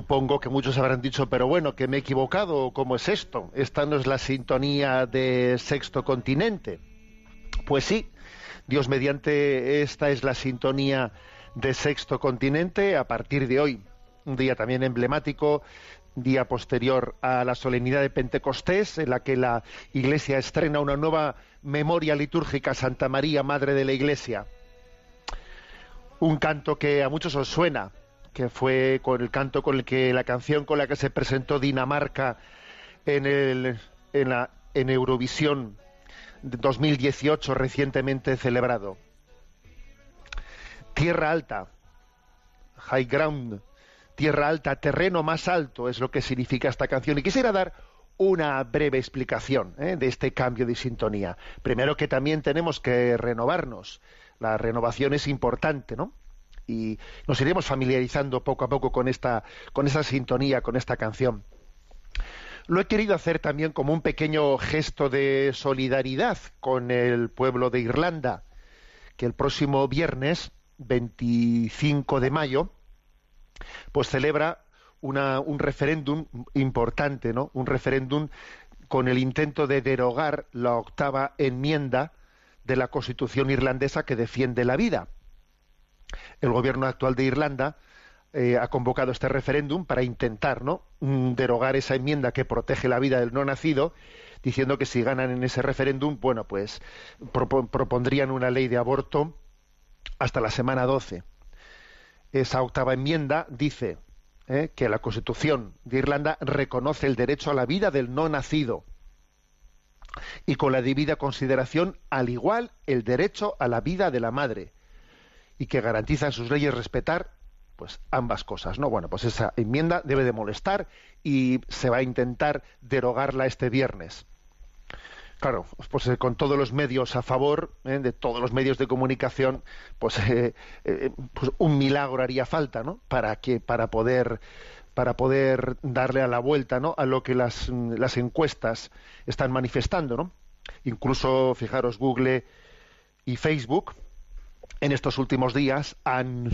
Supongo que muchos habrán dicho, pero bueno, que me he equivocado, ¿cómo es esto? Esta no es la sintonía de Sexto Continente. Pues sí, Dios mediante, esta es la sintonía de Sexto Continente a partir de hoy. Un día también emblemático, día posterior a la solemnidad de Pentecostés, en la que la Iglesia estrena una nueva memoria litúrgica Santa María, Madre de la Iglesia. Un canto que a muchos os suena, que fue con el canto con el que la canción con la que se presentó Dinamarca en, el, en, la, en Eurovisión 2018 recientemente celebrado. Tierra alta, high ground, tierra alta, terreno más alto es lo que significa esta canción. Y quisiera dar una breve explicación ¿eh? de este cambio de sintonía. Primero que también tenemos que renovarnos. La renovación es importante, ¿no? Y nos iremos familiarizando poco a poco con esta, con esa sintonía, con esta canción. Lo he querido hacer también como un pequeño gesto de solidaridad con el pueblo de Irlanda, que el próximo viernes, 25 de mayo, pues celebra un referéndum importante, ¿no? Un referéndum con el intento de derogar la octava enmienda de la Constitución irlandesa que defiende la vida el gobierno actual de Irlanda eh, ha convocado este referéndum para intentar. Mm, derogar esa enmienda que protege la vida del no nacido, diciendo que si ganan en ese referéndum, bueno, pues propondrían una ley de aborto hasta la semana 12. Esa octava enmienda dice eh, que la Constitución de Irlanda reconoce el derecho a la vida del no nacido y con la debida consideración, al igual, el derecho a la vida de la madre y que garantiza en sus leyes respetar pues ambas cosas, ¿no? Bueno, pues esa enmienda debe de molestar y se va a intentar derogarla este viernes. Claro, pues eh, con todos los medios a favor, ¿eh? de todos los medios de comunicación, pues, eh, pues, un milagro haría falta, ¿no? Para que, para poder, para poder darle a la vuelta, ¿no? A lo que las, las encuestas están manifestando, ¿no? Incluso, fijaros, Google y Facebook, en estos últimos días han,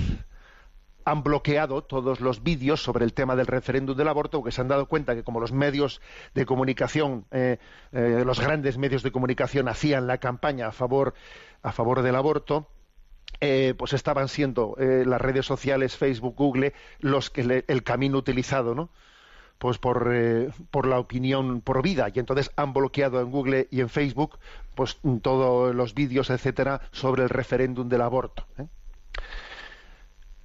bloqueado todos los vídeos sobre el tema del referéndum del aborto, porque se han dado cuenta que como los medios de comunicación, eh, eh, los grandes medios de comunicación hacían la campaña a favor, a favor del aborto, eh, pues estaban siendo las redes sociales, Facebook, Google, los que el camino utilizado, ¿no? pues por, eh, por la opinión por vida y entonces han bloqueado en Google y en Facebook pues todos los vídeos etcétera sobre el referéndum del aborto ¿eh?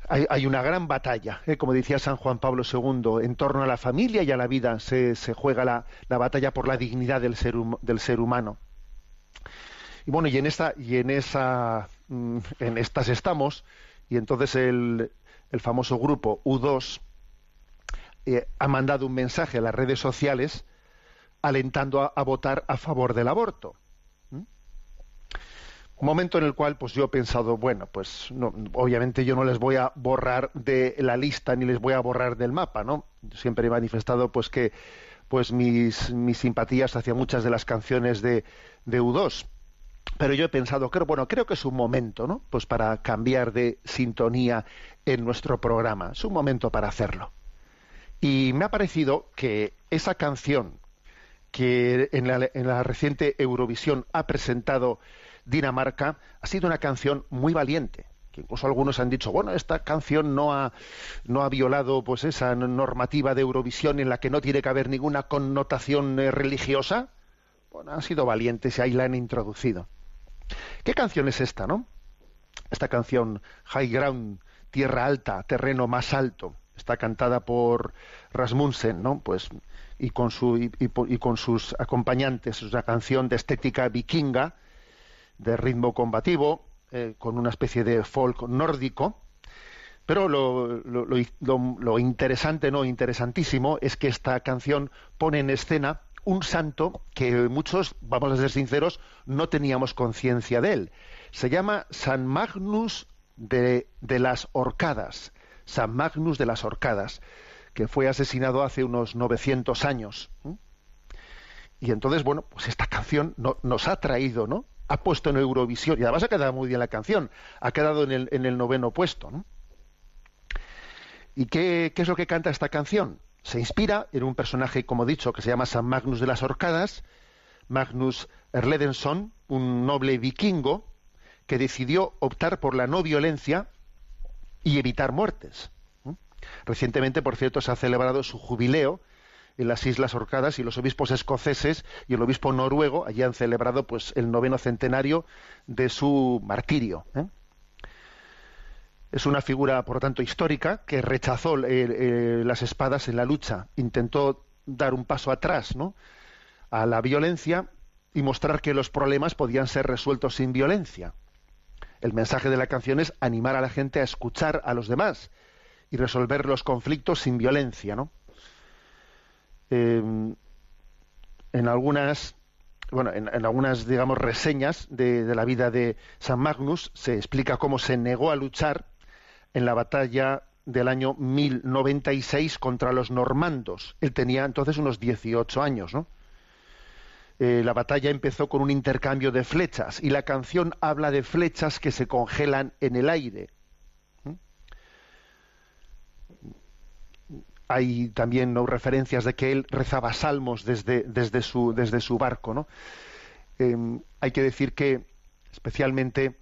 hay, una gran batalla ¿eh? como decía San Juan Pablo II en torno a la familia y a la vida se, juega la, la, batalla por la dignidad del ser, humano y bueno y en esta y en esa mm, en estas estamos y entonces el, el famoso grupo U2 eh, ha mandado un mensaje a las redes sociales alentando a, votar a favor del aborto. Momento en el cual pues yo he pensado, bueno, pues obviamente yo no les voy a borrar de la lista ni les voy a borrar del mapa, ¿no? Siempre he manifestado pues que pues mis, mis simpatías hacia muchas de las canciones de, de U2 pero yo he pensado que bueno creo que es un momento no pues para cambiar de sintonía en nuestro programa. Es un momento para hacerlo. Y me ha parecido que esa canción que en la, reciente Eurovisión ha presentado Dinamarca ha sido una canción muy valiente que incluso algunos han dicho bueno esta canción no ha no ha violado pues esa normativa de Eurovisión en la que no tiene que haber ninguna connotación eh, religiosa bueno han sido valientes y ahí la han introducido. Qué canción es esta no esta canción High Ground tierra alta terreno más alto está cantada por Rasmussen, ¿no? Pues y con su y, con sus acompañantes, es una canción de estética vikinga, de ritmo combativo, eh, con una especie de folk nórdico. Pero lo, lo, lo, interesante, no interesantísimo, es que esta canción pone en escena un santo que muchos, vamos a ser sinceros, no teníamos conciencia de él. Se llama San Magnus de, de las Orcadas San Magnus de las Orcadas, que fue asesinado hace unos 900 años. Y entonces, bueno, pues esta canción nos ha traído, ¿no? Ha puesto en Eurovisión, y además ha quedado muy bien la canción, ha quedado en el, en el noveno puesto, ¿Y qué, qué, es lo que canta esta canción? Se inspira en un personaje, como he dicho, que se llama San Magnus de las Orcadas, Magnus Erledenson, un noble vikingo que decidió optar por la no violencia y evitar muertes. Recientemente, por cierto, se ha celebrado su jubileo en las Islas Orcadas y los obispos escoceses y el obispo noruego allí han celebrado pues el noveno centenario de su martirio. ¿eh? Es una figura, por tanto, histórica que rechazó eh, las espadas en la lucha, intentó dar un paso atrás ¿no? a la violencia y mostrar que los problemas podían ser resueltos sin violencia. El mensaje de la canción es animar a la gente a escuchar a los demás y resolver los conflictos sin violencia, ¿no? Em, en algunas bueno, en, algunas, digamos, reseñas de, la vida de San Magnus se explica cómo se negó a luchar en la batalla del año 1096 contra los normandos. Él tenía entonces unos 18 años, ¿no? Eh, la batalla empezó con un intercambio de flechas y la canción habla de flechas que se congelan en el aire. Hay también ¿no? referencias de que él rezaba salmos desde, desde, su, desde su barco. ¿no? Em, hay que decir que especialmente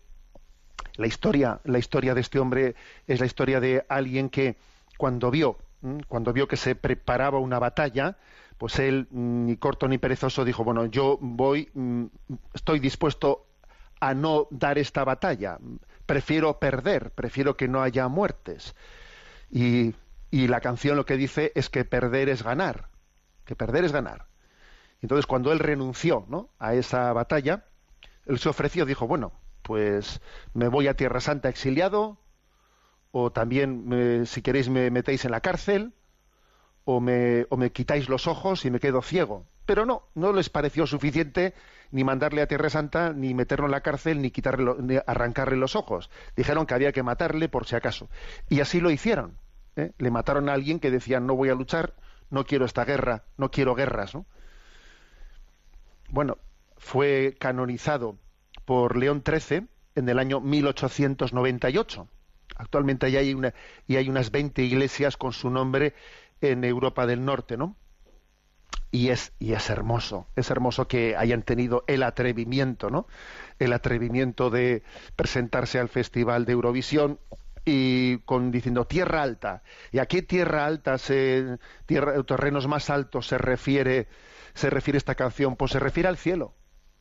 la historia, la historia de este hombre es la historia de alguien que cuando vio, cuando vio que se preparaba una batalla, pues él mm, ni corto ni perezoso dijo, bueno, yo voy, mm, estoy dispuesto a no dar esta batalla, prefiero perder, prefiero que no haya muertes. Y y la canción lo que dice es que perder es ganar, que perder es ganar. Entonces, cuando él renunció ¿no? a esa batalla, él se ofreció, dijo, bueno, pues me voy a Tierra Santa exiliado, o también, si queréis, me metéis en la cárcel, o me, o me quitáis los ojos y me quedo ciego. Pero no, no les pareció suficiente ni mandarle a Tierra Santa, ni meterlo en la cárcel, ni, quitarle, ni arrancarle los ojos. Dijeron que había que matarle por si acaso. Y así lo hicieron. ¿Eh? Le mataron a alguien que decía no voy a luchar, no quiero esta guerra, no quiero guerras. Bueno, fue canonizado por León XIII en el año 1898. Actualmente ya hay, una, y hay unas 20 iglesias con su nombre en Europa del Norte, ¿no? Y es, y es hermoso, es hermoso que hayan tenido el atrevimiento, ¿no? El atrevimiento de presentarse al Festival de Eurovisión y con diciendo tierra alta. ¿Y a qué tierra alta, se, tierra, terrenos más altos se refiere, se refiere esta canción? Pues se refiere al cielo.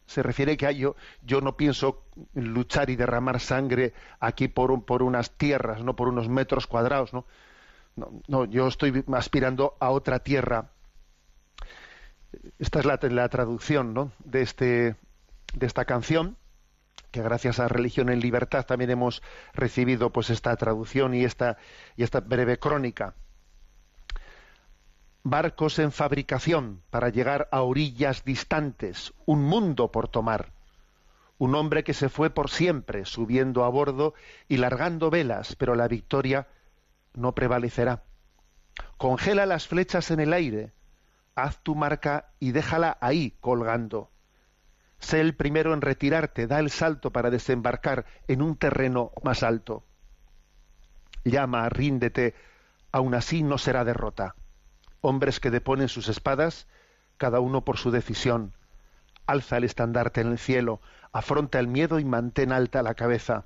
Se refiere que yo, yo no pienso luchar y derramar sangre aquí por, por unas tierras, no por unos metros cuadrados, ¿no? No, no yo estoy aspirando a otra tierra. Esta es la, la traducción ¿no? de, este, de esta canción que gracias a Religión en Libertad también hemos recibido pues esta traducción y esta, y esta breve crónica. Barcos en fabricación para llegar a orillas distantes, un mundo por tomar. Un hombre que se fue por siempre, subiendo a bordo y largando velas, pero la victoria no prevalecerá. Congela las flechas en el aire, haz tu marca y déjala ahí colgando Sé el primero en retirarte, da el salto para desembarcar en un terreno más alto. Llama, ríndete, aun así no será derrota. Hombres que deponen sus espadas, cada uno por su decisión. Alza el estandarte en el cielo, afronta el miedo y mantén alta la cabeza.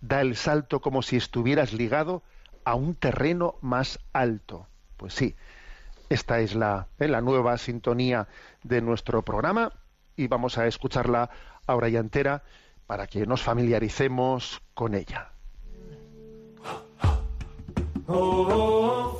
Da el salto como si estuvieras ligado a un terreno más alto. Pues sí, esta es la, eh, la nueva sintonía de nuestro programa y vamos a escucharla ahora ya entera para que nos familiaricemos con ella. Oh,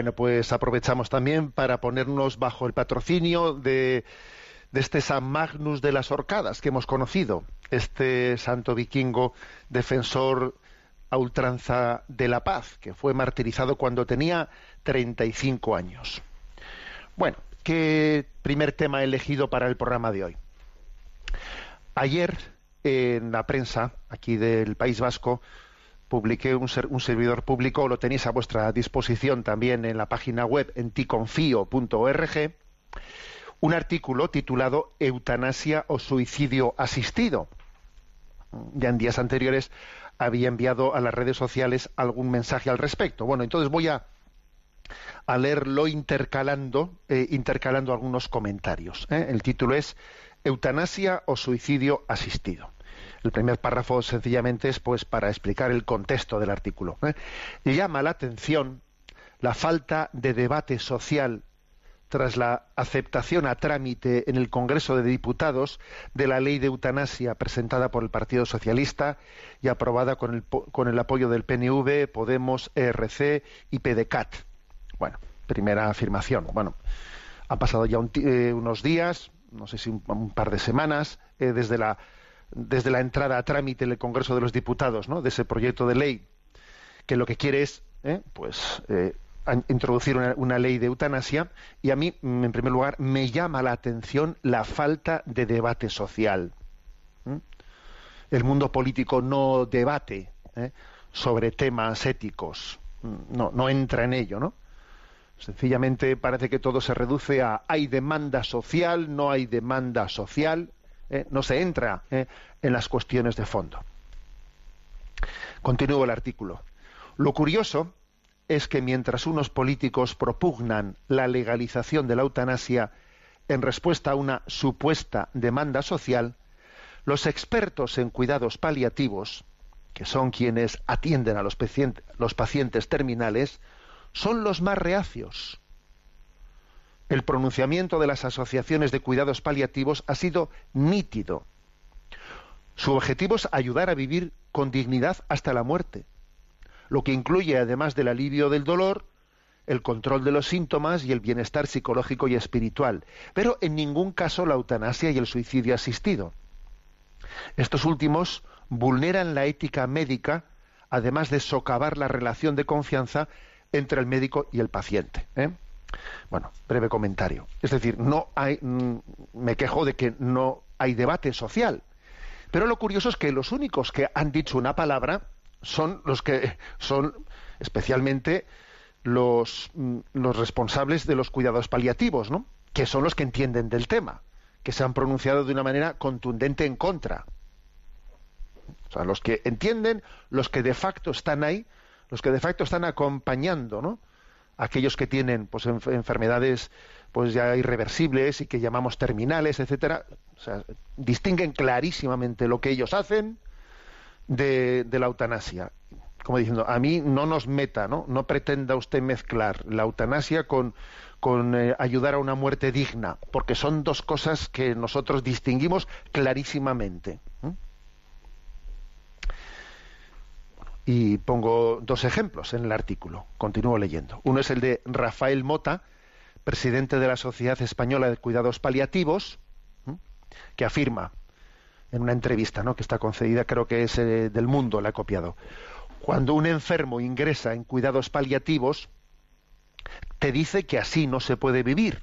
Bueno, pues aprovechamos también para ponernos bajo el patrocinio de, este San Magnus de las Orcadas que hemos conocido, este santo vikingo defensor a ultranza de la paz, que fue martirizado cuando tenía 35 años. Bueno, ¿qué primer tema he elegido para el programa de hoy? Ayer en la prensa aquí del País Vasco publiqué un, servidor público, lo tenéis a vuestra disposición también en la página web en ticonfío.org, un artículo titulado Eutanasia o suicidio asistido. Ya en días anteriores había enviado a las redes sociales algún mensaje al respecto. Bueno, entonces voy a, leerlo intercalando, eh, intercalando algunos comentarios. ¿eh? El título es Eutanasia o suicidio asistido. El primer párrafo sencillamente es pues para explicar el contexto del artículo. ¿eh? Llama la atención la falta de debate social tras la aceptación a trámite en el Congreso de Diputados de la ley de eutanasia presentada por el Partido Socialista y aprobada con el, con el apoyo del PNV, Podemos, ERC y PDCAT. Bueno, primera afirmación. Bueno, han pasado ya eh, unos días, no sé si un, par de semanas, eh, desde la desde la entrada a trámite en el Congreso de los Diputados ¿no? de ese proyecto de ley que lo que quiere es ¿eh? pues eh, introducir una, ley de eutanasia y a mí mm, en primer lugar me llama la atención la falta de debate social el mundo político no debate ¿eh? sobre temas éticos mm, no no entra en ello no sencillamente parece que todo se reduce a hay demanda social no hay demanda social ¿eh? no se entra ¿eh? en las cuestiones de fondo. Continúo el artículo. Lo curioso es que mientras unos políticos propugnan la legalización de la eutanasia en respuesta a una supuesta demanda social, los expertos en cuidados paliativos, que son quienes atienden a los pacientes terminales, son los más reacios el pronunciamiento de las asociaciones de cuidados paliativos ha sido nítido. Su objetivo es ayudar a vivir con dignidad hasta la muerte, lo que incluye, además del alivio del dolor, el control de los síntomas y el bienestar psicológico y espiritual, pero en ningún caso la eutanasia y el suicidio asistido. Estos últimos vulneran la ética médica, además de socavar la relación de confianza entre el médico y el paciente. ¿eh? Bueno, breve comentario. Es decir, no hay, mm, me quejo de que no hay debate social. Pero lo curioso es que los únicos que han dicho una palabra son los que son especialmente los, mm, los responsables de los cuidados paliativos, ¿no? Que son los que entienden del tema, que se han pronunciado de una manera contundente en contra. O sea, los que entienden, los que de facto están ahí, los que de facto están acompañando, ¿no? Aquellos que tienen pues enfermedades pues ya irreversibles y que llamamos terminales, etcétera, o sea, distinguen clarísimamente lo que ellos hacen de, la eutanasia. Como diciendo, a mí no nos meta, ¿no? No pretenda usted mezclar la eutanasia con, con eh, ayudar a una muerte digna, porque son dos cosas que nosotros distinguimos clarísimamente. Y pongo dos ejemplos en el artículo. Continúo leyendo. Uno es el de Rafael Mota, presidente de la Sociedad Española de Cuidados Paliativos, que afirma en una entrevista ¿no? que está concedida, creo que es eh, del mundo, la he copiado. Cuando un enfermo ingresa en cuidados paliativos, te dice que así no se puede vivir.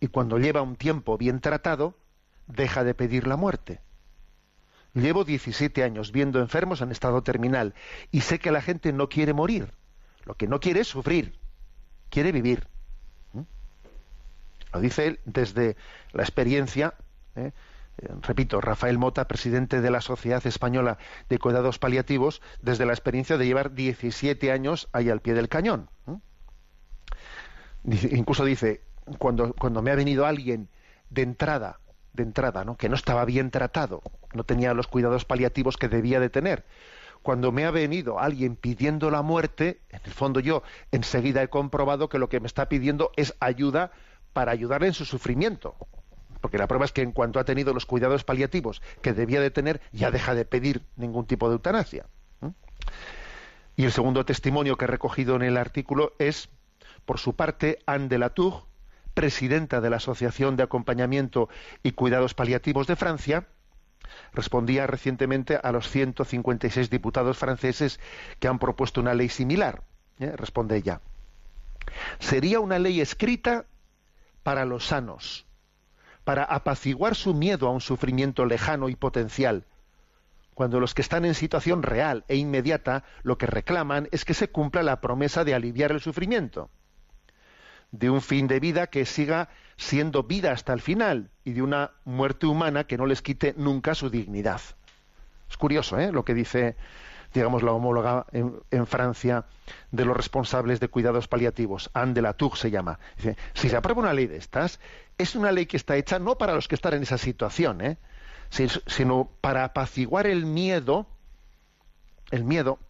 Y cuando lleva un tiempo bien tratado, deja de pedir la muerte. Llevo 17 años viendo enfermos en estado terminal y sé que la gente no quiere morir. Lo que no quiere es sufrir, quiere vivir. ¿Mm? Lo dice él desde la experiencia, ¿eh? Eh, repito, Rafael Mota, presidente de la Sociedad Española de Cuidados Paliativos, desde la experiencia de llevar 17 años ahí al pie del cañón. ¿Mm? incluso dice, cuando, cuando me ha venido alguien de entrada de entrada, ¿no? que no estaba bien tratado, no tenía los cuidados paliativos que debía de tener. Cuando me ha venido alguien pidiendo la muerte, en el fondo yo enseguida he comprobado que lo que me está pidiendo es ayuda para ayudarle en su sufrimiento. Porque la prueba es que en cuanto ha tenido los cuidados paliativos que debía de tener, ya deja de pedir ningún tipo de eutanasia. Y el segundo testimonio que he recogido en el artículo es Por su parte, Anne de la Tour, presidenta de la Asociación de Acompañamiento y Cuidados Paliativos de Francia, respondía recientemente a los 156 diputados franceses que han propuesto una ley similar. ¿eh? Responde ella. Sería una ley escrita para los sanos, para apaciguar su miedo a un sufrimiento lejano y potencial, cuando los que están en situación real e inmediata lo que reclaman es que se cumpla la promesa de aliviar el sufrimiento, de un fin de vida que siga siendo vida hasta el final y de una muerte humana que no les quite nunca su dignidad. Es curioso ¿eh? lo que dice, digamos, la homóloga en, Francia de los responsables de cuidados paliativos, Anne de la Tour se llama. Dice, si se aprueba una ley de estas, es una ley que está hecha no para los que están en esa situación, ¿eh? sino para apaciguar el miedo, el miedo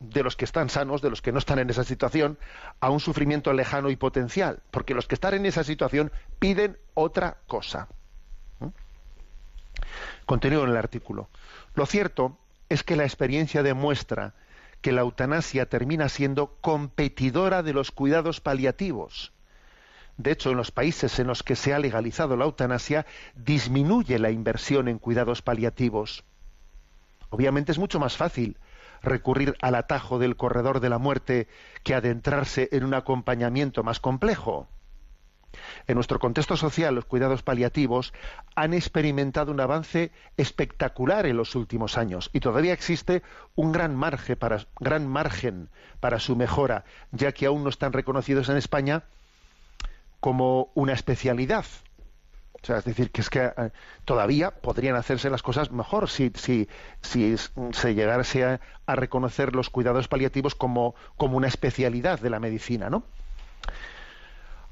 de los que están sanos, de los que no están en esa situación, a un sufrimiento lejano y potencial, porque los que están en esa situación piden otra cosa. ¿Mm? Continúo en el artículo. Lo cierto es que la experiencia demuestra que la eutanasia termina siendo competidora de los cuidados paliativos de hecho, en los países en los que se ha legalizado la eutanasia, disminuye la inversión en cuidados paliativos. Obviamente es mucho más fácil recurrir al atajo del corredor de la muerte que adentrarse en un acompañamiento más complejo. En nuestro contexto social, los cuidados paliativos han experimentado un avance espectacular en los últimos años y todavía existe un gran margen para, su mejora, ya que aún no están reconocidos en España como una especialidad. O sea, es decir, que es que eh, todavía podrían hacerse las cosas mejor si, si, si se llegase a, reconocer los cuidados paliativos como, como una especialidad de la medicina, ¿no?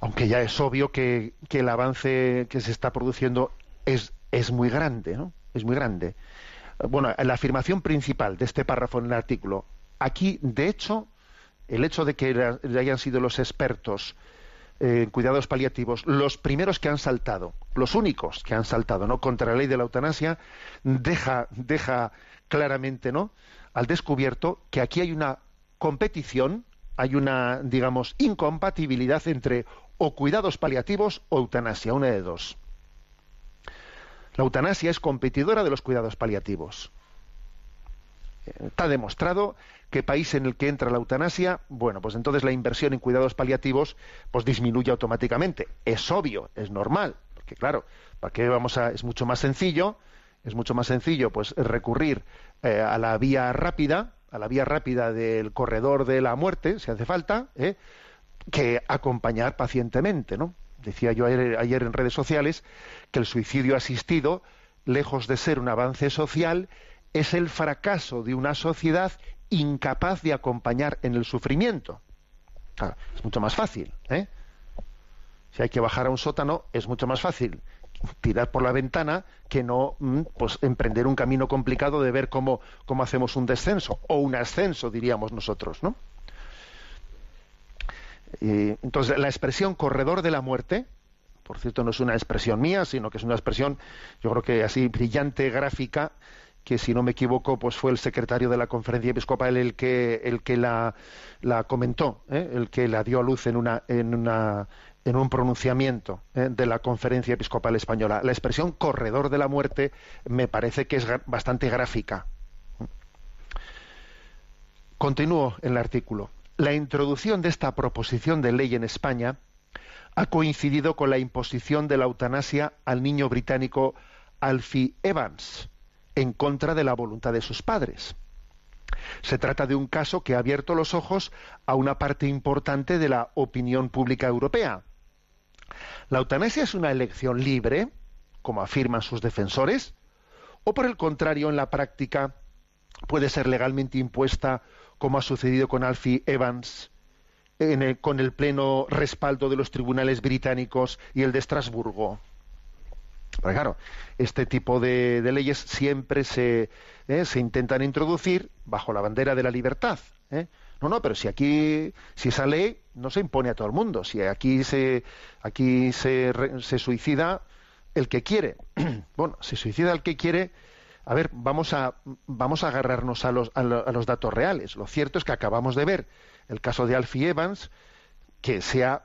Aunque ya es obvio que, que el avance que se está produciendo es, es muy grande, ¿no? Es muy grande. Bueno, la afirmación principal de este párrafo en el artículo, aquí, de hecho, el hecho de que hayan sido los expertos en cuidados paliativos, los primeros que han saltado, los únicos que han saltado, ¿no? contra la ley de la eutanasia, deja, deja claramente, ¿no? al descubierto que aquí hay una competición, hay una, digamos, incompatibilidad entre o cuidados paliativos o eutanasia, una de dos. La eutanasia es competidora de los cuidados paliativos. Está demostrado que país en el que entra la eutanasia, bueno, pues entonces la inversión en cuidados paliativos pues disminuye automáticamente. Es obvio, es normal, porque claro, ¿para qué vamos a es mucho más sencillo, es mucho más sencillo pues recurrir eh, a la vía rápida, a la vía rápida del corredor de la muerte, si hace falta, ¿eh? que acompañar pacientemente, ¿no? Decía yo ayer en redes sociales que el suicidio asistido, lejos de ser un avance social, es el fracaso de una sociedad incapaz de acompañar en el sufrimiento. es mucho más fácil. ¿eh? Si hay que bajar a un sótano, es mucho más fácil tirar por la ventana que no mm, pues emprender un camino complicado de ver cómo, cómo hacemos un descenso o un ascenso diríamos nosotros no entonces la expresión corredor de la muerte por cierto no es una expresión mía sino que es una expresión yo creo que así brillante gráfica que si no me equivoco, pues fue el secretario de la conferencia episcopal el que, el que la, comentó, ¿eh? el que la dio a luz en una, en una, en un pronunciamiento ¿eh? de la conferencia episcopal española. La expresión corredor de la muerte me parece que es bastante gráfica. Continúo en el artículo. La introducción de esta proposición de ley en España ha coincidido con la imposición de la eutanasia al niño británico Alfie Evans, en contra de la voluntad de sus padres. Se trata de un caso que ha abierto los ojos a una parte importante de la opinión pública europea. ¿La eutanasia es una elección libre, como afirman sus defensores? ¿O por el contrario, en la práctica puede ser legalmente impuesta, como ha sucedido con Alfie Evans, con el pleno respaldo de los tribunales británicos y el de Estrasburgo? Pero claro, este tipo de, leyes siempre se, eh, se, intentan introducir bajo la bandera de la libertad. ¿eh? No, no, pero si aquí, si esa ley no se impone a todo el mundo, si aquí se, aquí se, se suicida el que quiere. bueno, se suicida el que quiere. A ver, vamos a, vamos a agarrarnos a los, a los datos reales. Lo cierto es que acabamos de ver el caso de Alfie Evans, que sea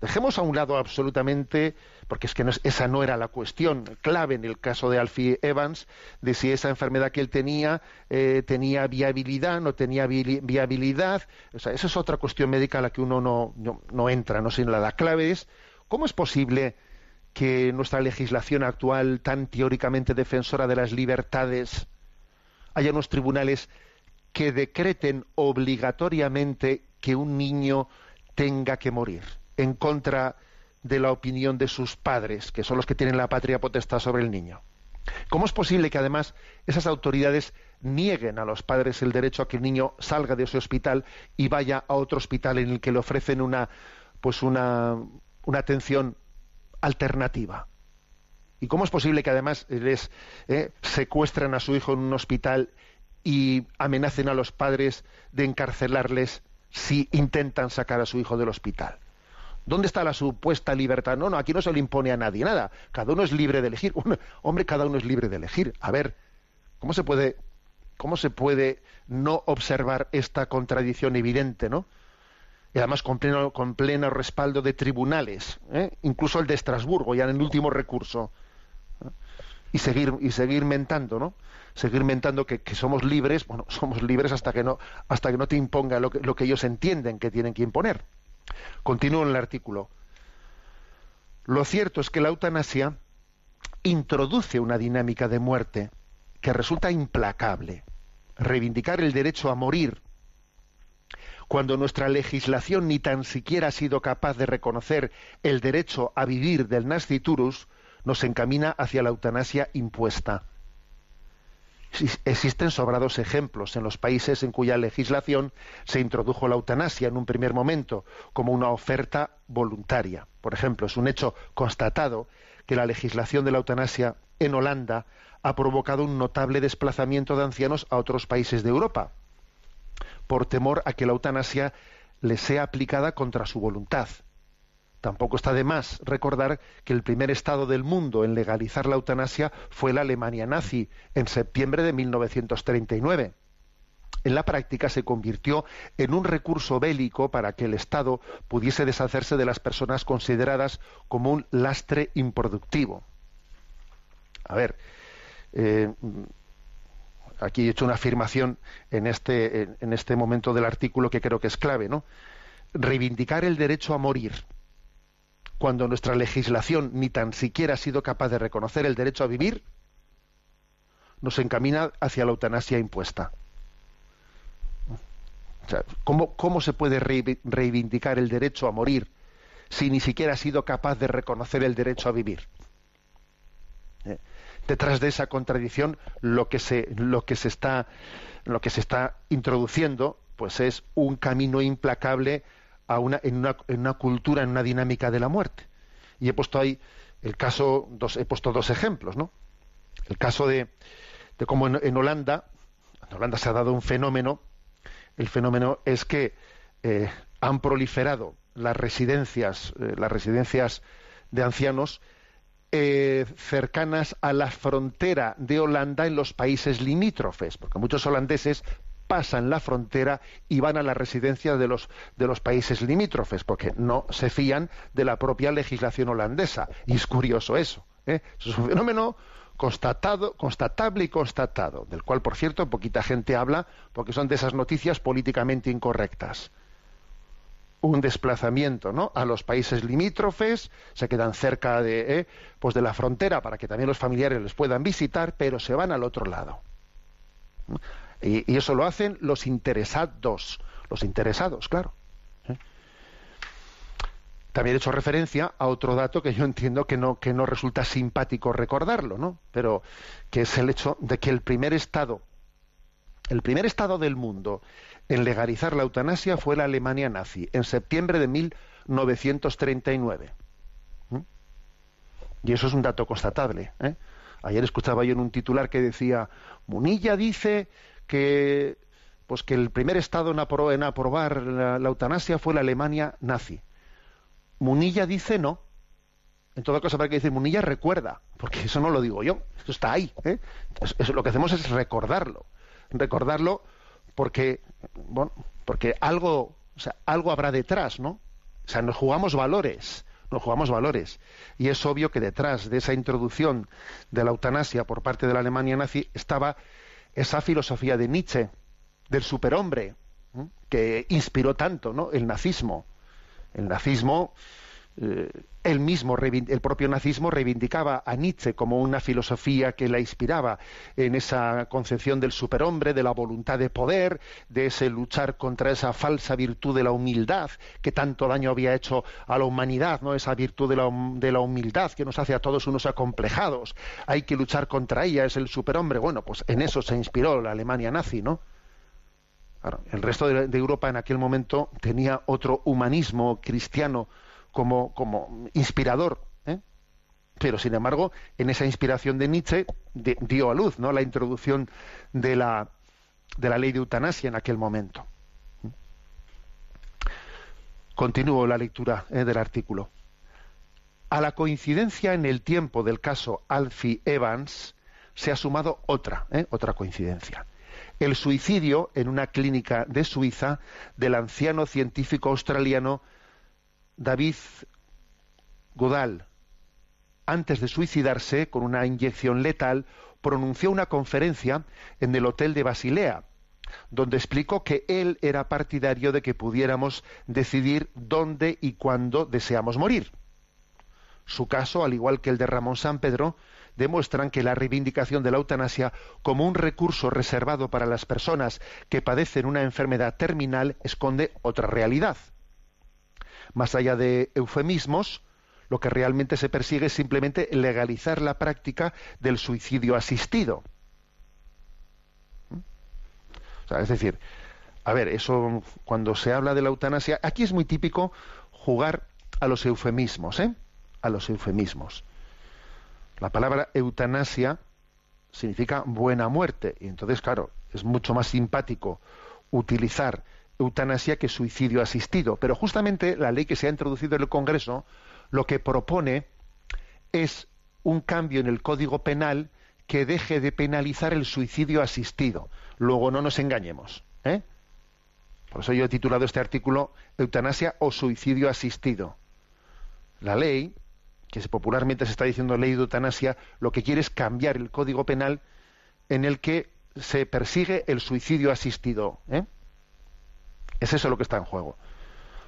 dejemos a un lado absolutamente porque es que esa no era la cuestión clave en el caso de Alfie Evans de si esa enfermedad que él tenía eh, tenía viabilidad no tenía viabilidad. O sea, esa es otra cuestión médica a la que uno no, entra no sino la clave es cómo es posible que nuestra legislación actual tan teóricamente defensora de las libertades haya unos tribunales que decreten obligatoriamente que un niño tenga que morir en contra de la opinión de sus padres, que son los que tienen la patria potestad sobre el niño. ¿Cómo es posible que además esas autoridades nieguen a los padres el derecho a que el niño salga de ese hospital y vaya a otro hospital en el que le ofrecen una pues una, una atención alternativa? ¿Y cómo es posible que además les eh, secuestren a su hijo en un hospital y amenacen a los padres de encarcelarles si intentan sacar a su hijo del hospital? ¿Dónde está la supuesta libertad? No, no, aquí no se le impone a nadie nada. Cada uno es libre de elegir. hombre, cada uno es libre de elegir. A ver, ¿cómo se puede, cómo se puede no observar esta contradicción evidente, no? Y además con pleno, con pleno respaldo de tribunales, ¿eh? incluso el de Estrasburgo, ya en el último recurso. ¿eh? Y seguir, y seguir mentando, ¿no? Seguir mentando que, somos libres, bueno, somos libres hasta que no, hasta que no te imponga lo que, lo que ellos entienden que tienen que imponer. Continúo en el artículo. Lo cierto es que la eutanasia introduce una dinámica de muerte que resulta implacable. Reivindicar el derecho a morir cuando nuestra legislación ni tan siquiera ha sido capaz de reconocer el derecho a vivir del nasciturus, nos encamina hacia la eutanasia impuesta. Existen sobrados ejemplos en los países en cuya legislación se introdujo la eutanasia en un primer momento como una oferta voluntaria. Por ejemplo, es un hecho constatado que la legislación de la eutanasia en Holanda ha provocado un notable desplazamiento de ancianos a otros países de Europa, por temor a que la eutanasia les sea aplicada contra su voluntad. Tampoco está de más recordar que el primer Estado del mundo en legalizar la eutanasia fue la Alemania nazi en septiembre de 1939. En la práctica se convirtió en un recurso bélico para que el Estado pudiese deshacerse de las personas consideradas como un lastre improductivo. A ver, eh, aquí he hecho una afirmación en este, en este momento del artículo que creo que es clave, ¿no? Reivindicar el derecho a morir cuando nuestra legislación ni tan siquiera ha sido capaz de reconocer el derecho a vivir, nos encamina hacia la eutanasia impuesta. ¿cómo, se puede reivindicar el derecho a morir si ni siquiera ha sido capaz de reconocer el derecho a vivir? ¿Eh? Detrás de esa contradicción, lo que se, lo que se está, lo que se está introduciendo, pues es un camino implacable en, una, en, una, cultura, en una dinámica de la muerte. Y he puesto ahí el caso, dos, he puesto dos ejemplos, ¿no? El caso de, de cómo en, Holanda, en Holanda se ha dado un fenómeno, el fenómeno es que eh, han proliferado las residencias, eh, las residencias de ancianos eh, cercanas a la frontera de Holanda en los países limítrofes, porque muchos holandeses pasan la frontera y van a la residencia de los, de los países limítrofes, porque no se fían de la propia legislación holandesa. Y es curioso eso. ¿eh? es un fenómeno constatado, constatable y constatado, del cual, por cierto, poquita gente habla, porque son de esas noticias políticamente incorrectas. Un desplazamiento ¿no? a los países limítrofes, se quedan cerca de, ¿eh? pues de la frontera para que también los familiares les puedan visitar, pero se van al otro lado. Y, eso lo hacen los interesados, los interesados, claro. ¿eh? También he hecho referencia a otro dato que yo entiendo que no, que no resulta simpático recordarlo, ¿no? Pero que es el hecho de que el primer Estado, el primer Estado del mundo en legalizar la eutanasia fue la Alemania nazi, en septiembre de 1939. ¿Mm? Y eso es un dato constatable. ¿eh? Ayer escuchaba yo en un titular que decía, Munilla dice que pues que el primer estado en, aprobar la, eutanasia fue la Alemania nazi. Munilla dice no. En todo caso, para que decir Munilla recuerda, porque eso no lo digo yo, eso está ahí. ¿eh? Lo que hacemos es recordarlo, recordarlo porque bueno, porque algo, o sea, algo habrá detrás, ¿no? O sea, nos jugamos valores, nos jugamos valores. Y es obvio que detrás de esa introducción de la eutanasia por parte de la Alemania nazi estaba esa filosofía de Nietzsche, del superhombre, que inspiró tanto ¿no? el nazismo. El nazismo él mismo, el propio nazismo, reivindicaba a Nietzsche como una filosofía que la inspiraba en esa concepción del superhombre, de la voluntad de poder, de ese luchar contra esa falsa virtud de la humildad que tanto daño había hecho a la humanidad, ¿no? Esa virtud de la, de la humildad que nos hace a todos unos acomplejados. Hay que luchar contra ella, es el superhombre. Bueno, pues en eso se inspiró la Alemania nazi, ¿no? el resto de Europa en aquel momento tenía otro humanismo cristiano como, como inspirador. ¿eh? Pero, sin embargo, en esa inspiración de Nietzsche dio a luz ¿no? la introducción de la, de la ley de eutanasia en aquel momento. Continúo la lectura ¿eh? del artículo. A la coincidencia en el tiempo del caso Alfie Evans se ha sumado otra, ¿eh? otra coincidencia. El suicidio en una clínica de Suiza del anciano científico australiano David Godal, antes de suicidarse con una inyección letal, pronunció una conferencia en el hotel de Basilea, donde explicó que él era partidario de que pudiéramos decidir dónde y cuándo deseamos morir. Su caso, al igual que el de Ramón San Pedro, demuestran que la reivindicación de la eutanasia como un recurso reservado para las personas que padecen una enfermedad terminal esconde otra realidad más allá de eufemismos, lo que realmente se persigue es simplemente legalizar la práctica del suicidio asistido. ¿Mm? es decir, a ver, eso cuando se habla de la eutanasia, aquí es muy típico jugar a los eufemismos, ¿eh? A los eufemismos. La palabra eutanasia significa buena muerte y entonces, claro, es mucho más simpático utilizar eutanasia que suicidio asistido. Pero justamente la ley que se ha introducido en el Congreso lo que propone es un cambio en el Código Penal que deje de penalizar el suicidio asistido. Luego no nos engañemos. ¿eh? Por eso yo he titulado este artículo Eutanasia o suicidio asistido. La ley, que popularmente se está diciendo ley de eutanasia, lo que quiere es cambiar el Código Penal en el que se persigue el suicidio asistido. ¿eh? Es eso lo que está en juego.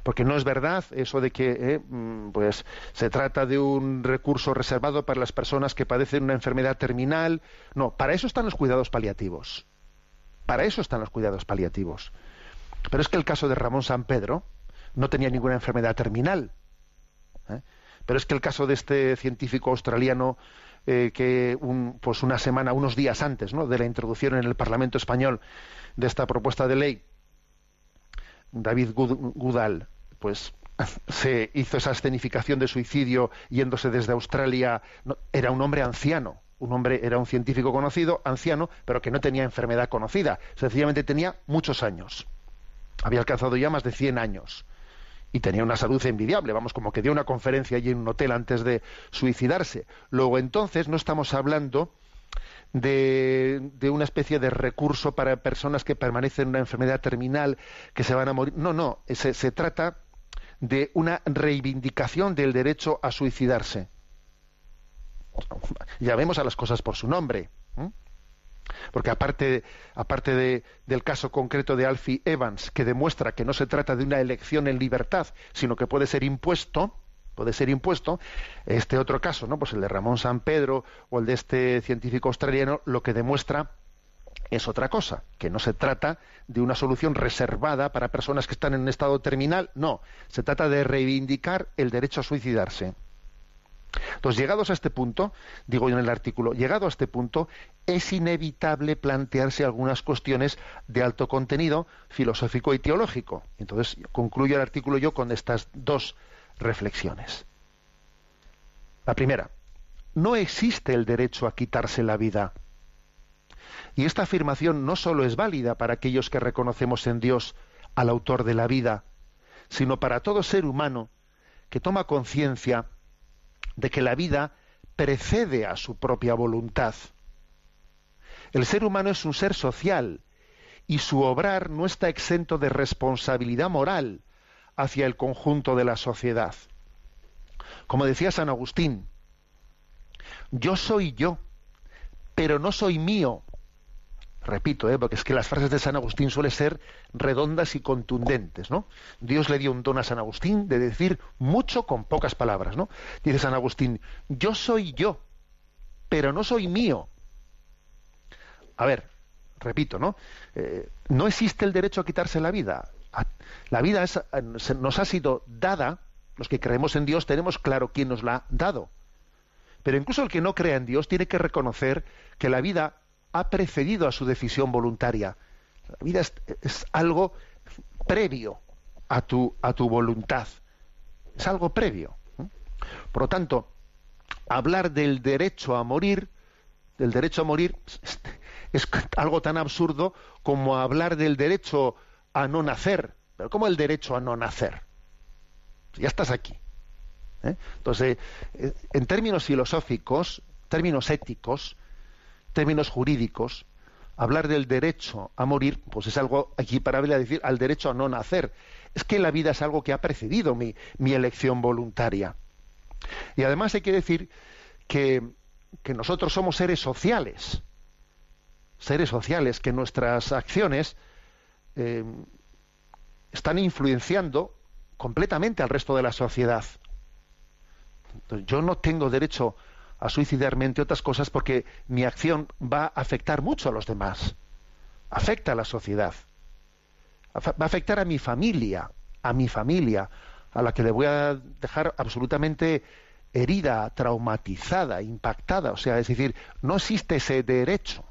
Porque no es verdad eso de que eh, mm, pues se trata de un recurso reservado para las personas que padecen una enfermedad terminal. No, para eso están los cuidados paliativos. Para eso están los cuidados paliativos. Pero es que el caso de Ramón San Pedro no tenía ninguna enfermedad terminal. ¿eh? Pero es que el caso de este científico australiano eh, que pues una semana, unos días antes ¿no? de la introducción en el Parlamento español de esta propuesta de ley, David Goodall, pues se hizo esa escenificación de suicidio yéndose desde Australia, era un hombre anciano, un hombre era un científico conocido, anciano, pero que no tenía enfermedad conocida, sencillamente tenía muchos años. Había alcanzado ya más de 100 años y tenía una salud envidiable, vamos, como que dio una conferencia allí en un hotel antes de suicidarse. Luego entonces no estamos hablando de, una especie de recurso para personas que permanecen en una enfermedad terminal, que se van a morir. No, no, se, trata de una reivindicación del derecho a suicidarse. Ya vemos a las cosas por su nombre. Porque aparte, aparte de, del caso concreto de Alfie Evans, que demuestra que no se trata de una elección en libertad, sino que puede ser impuesto, puede ser impuesto. Este otro caso, ¿no? Pues el de Ramón San Pedro o el de este científico australiano, lo que demuestra es otra cosa, que no se trata de una solución reservada para personas que están en un estado terminal, no, se trata de reivindicar el derecho a suicidarse. Entonces, llegados a este punto, digo yo en el artículo, llegado a este punto, es inevitable plantearse algunas cuestiones de alto contenido filosófico y teológico. Entonces, concluyo el artículo yo con estas dos reflexiones. La primera, no existe el derecho a quitarse la vida. Y esta afirmación no solo es válida para aquellos que reconocemos en Dios al autor de la vida, sino para todo ser humano que toma conciencia de que la vida precede a su propia voluntad. El ser humano es un ser social y su obrar no está exento de responsabilidad moral hacia el conjunto de la sociedad. Como decía San Agustín, yo soy yo, pero no soy mío. Repito, ¿eh? porque es que las frases de San Agustín suelen ser redondas y contundentes, ¿no? Dios le dio un don a San Agustín de decir mucho con pocas palabras, ¿no? Dice San Agustín, yo soy yo, pero no soy mío. A ver, repito, ¿no? Eh, no existe el derecho a quitarse la vida. La vida nos ha sido dada, los que creemos en Dios tenemos claro quién nos la ha dado. Pero incluso el que no crea en Dios tiene que reconocer que la vida ha precedido a su decisión voluntaria. La vida es, algo previo a tu, a tu voluntad. Es algo previo. Por lo tanto, hablar del derecho a morir, del derecho a morir, es algo tan absurdo como hablar del derecho a no nacer. Pero ¿cómo el derecho a no nacer? Ya estás aquí. ¿eh? Entonces, eh, en términos filosóficos, términos éticos, términos jurídicos, hablar del derecho a morir, pues es algo equiparable a decir al derecho a no nacer. Es que la vida es algo que ha precedido mi, mi elección voluntaria. Y además hay que decir que, que nosotros somos seres sociales, seres sociales, que nuestras acciones eh, están influenciando completamente al resto de la sociedad. yo no tengo derecho a suicidarme, entre otras cosas, porque mi acción va a afectar mucho a los demás. Afecta a la sociedad. Va a afectar a mi familia, a mi familia, a la que le voy a dejar absolutamente herida, traumatizada, impactada. O sea, es decir, no existe ese derecho.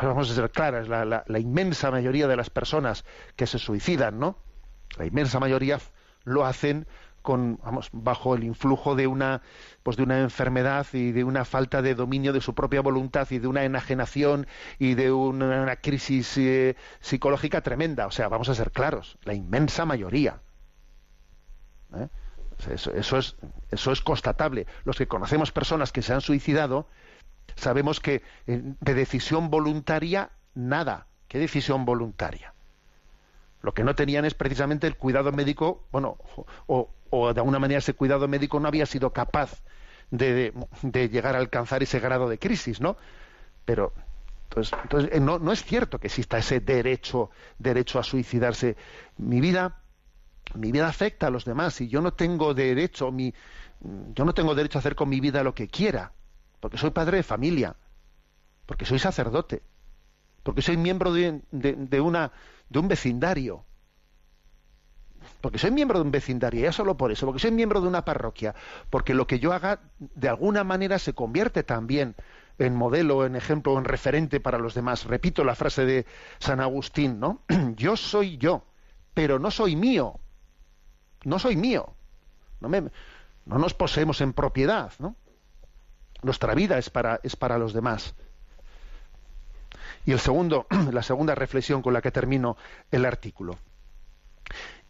Vamos a ser claras, la, inmensa mayoría de las personas que se suicidan, ¿no? La inmensa mayoría lo hacen con, vamos, bajo el influjo de una, pues de una enfermedad y de una falta de dominio de su propia voluntad y de una enajenación y de una, crisis eh, psicológica tremenda. O sea, vamos a ser claros, la inmensa mayoría. ¿eh? Eso, es, eso es constatable. Los que conocemos personas que se han suicidado, sabemos que eh, de decisión voluntaria, nada. ¿Qué decisión voluntaria? Lo que no tenían es precisamente el cuidado médico, bueno, o, de alguna manera ese cuidado médico no había sido capaz de, llegar a alcanzar ese grado de crisis, ¿no? Pero entonces, entonces eh, no, no, es cierto que exista ese derecho, derecho a suicidarse. Mi vida, mi vida afecta a los demás y yo no tengo derecho, mi, yo no tengo derecho a hacer con mi vida lo que quiera, porque soy padre de familia, porque soy sacerdote, porque soy miembro de, una de un vecindario. Porque soy miembro de un vecindario, ya solo por eso, porque soy miembro de una parroquia, porque lo que yo haga de alguna manera se convierte también en modelo, en ejemplo, en referente para los demás. Repito la frase de San Agustín, ¿no? Yo soy yo, pero no soy mío. No soy mío. No, me, no nos poseemos en propiedad, ¿no? Nuestra vida es para, es para los demás. Y el segundo, la segunda reflexión con la que termino el artículo.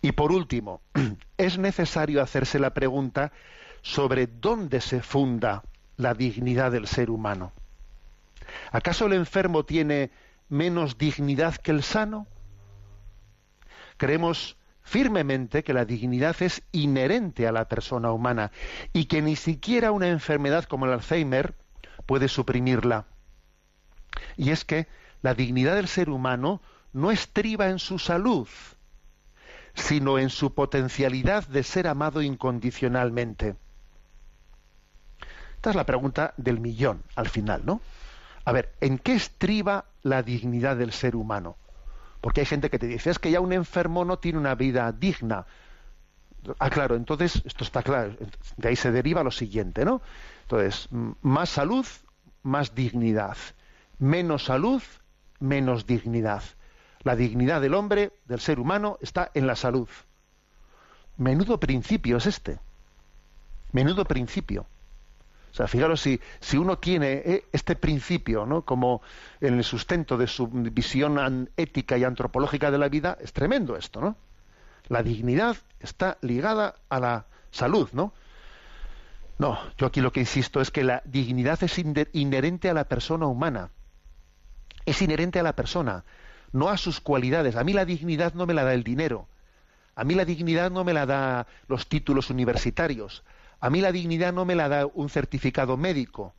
Y por último, es necesario hacerse la pregunta sobre dónde se funda la dignidad del ser humano. ¿Acaso el enfermo tiene menos dignidad que el sano? Creemos firmemente que la dignidad es inherente a la persona humana y que ni siquiera una enfermedad como el Alzheimer puede suprimirla. Y es que la dignidad del ser humano no estriba en su salud, sino en su potencialidad de ser amado incondicionalmente. Esta es la pregunta del millón al final, ¿no? A ver, ¿en qué estriba la dignidad del ser humano? Porque hay gente que te dice, es que ya un enfermo no tiene una vida digna. Ah, claro, entonces, esto está claro, de ahí se deriva lo siguiente, ¿no? Entonces, más salud, más dignidad. Menos salud, menos dignidad. La dignidad del hombre, del ser humano, está en la salud. Menudo principio es este. Menudo principio. O sea, fijaros si, si uno tiene eh, este principio ¿no? como en el sustento de su visión ética y antropológica de la vida, es tremendo esto, ¿no? La dignidad está ligada a la salud, ¿no? No, yo aquí lo que insisto es que la dignidad es inherente a la persona humana es inherente a la persona, no a sus cualidades. A mí la dignidad no me la da el dinero. A mí la dignidad no me la da los títulos universitarios. A mí la dignidad no me la da un certificado médico.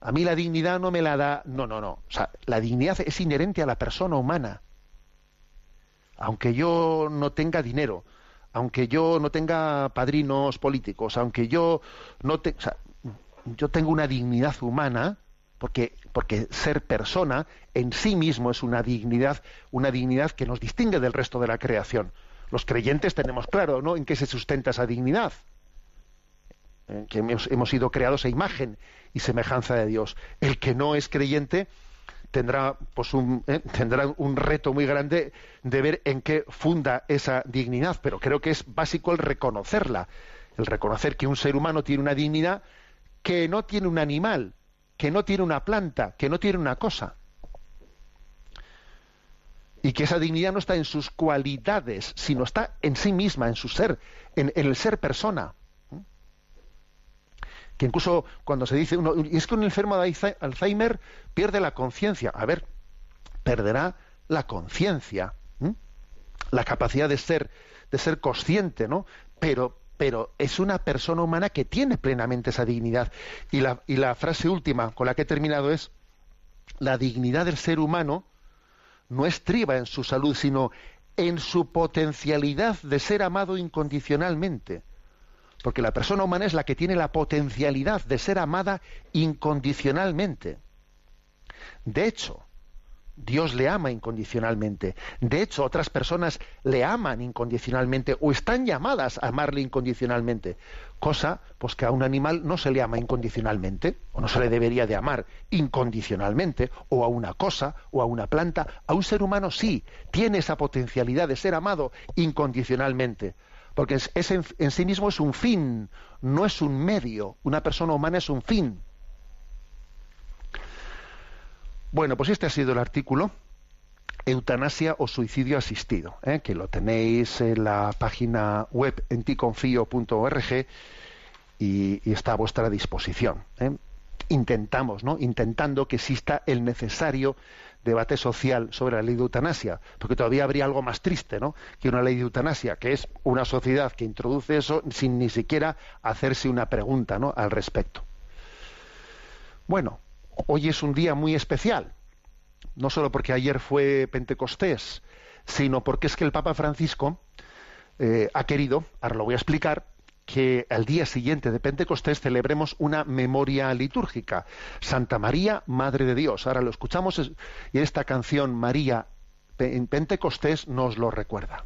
A mí la dignidad no me la da. No, no, no. O sea, la dignidad es inherente a la persona humana. Aunque yo no tenga dinero, aunque yo no tenga padrinos políticos, aunque yo no te, o sea, yo tengo una dignidad humana, porque, porque ser persona en sí mismo es una dignidad, una dignidad que nos distingue del resto de la creación. Los creyentes tenemos claro, ¿no? En qué se sustenta esa dignidad. Que hemos, hemos sido creados a imagen y semejanza de Dios. El que no es creyente tendrá pues un ¿eh? tendrá un reto muy grande de ver en qué funda esa dignidad, pero creo que es básico el reconocerla, el reconocer que un ser humano tiene una dignidad que no tiene un animal, que no tiene una planta, que no tiene una cosa. Y que esa dignidad no está en sus cualidades, sino está en sí misma, en su ser, en, el ser persona. Que incluso cuando se dice uno, y es que un enfermo de Alzheimer pierde la conciencia. A ver, perderá la conciencia, la capacidad de ser, de ser consciente, ¿no? Pero, pero es una persona humana que tiene plenamente esa dignidad. Y la, y la frase última con la que he terminado es, la dignidad del ser humano no estriba en su salud, sino en su potencialidad de ser amado incondicionalmente. Porque la persona humana es la que tiene la potencialidad de ser amada incondicionalmente. De hecho, Dios le ama incondicionalmente. De hecho, otras personas le aman incondicionalmente o están llamadas a amarle incondicionalmente. Cosa, pues que a un animal no se le ama incondicionalmente, o no se le debería de amar incondicionalmente, o a una cosa, o a una planta. A un ser humano sí, tiene esa potencialidad de ser amado incondicionalmente. Porque en sí mismo es un fin, no es un medio. Una persona humana es un fin. Bueno, pues este ha sido el artículo eutanasia o suicidio asistido, ¿eh? que lo tenéis en la página web enticonfío.org y, y, está a vuestra disposición. ¿eh? Intentamos, ¿no? Intentando que exista el necesario debate social sobre la ley de eutanasia, porque todavía habría algo más triste, ¿no? Que una ley de eutanasia, que es una sociedad que introduce eso sin ni siquiera hacerse una pregunta, ¿no? Al respecto. Bueno, hoy es un día muy especial, no solo porque ayer fue Pentecostés, sino porque es que el Papa Francisco eh, ha querido, ahora lo voy a explicar, que al día siguiente de Pentecostés celebremos una memoria litúrgica. Santa María, Madre de Dios. Ahora lo escuchamos y esta canción María en Pentecostés nos lo recuerda.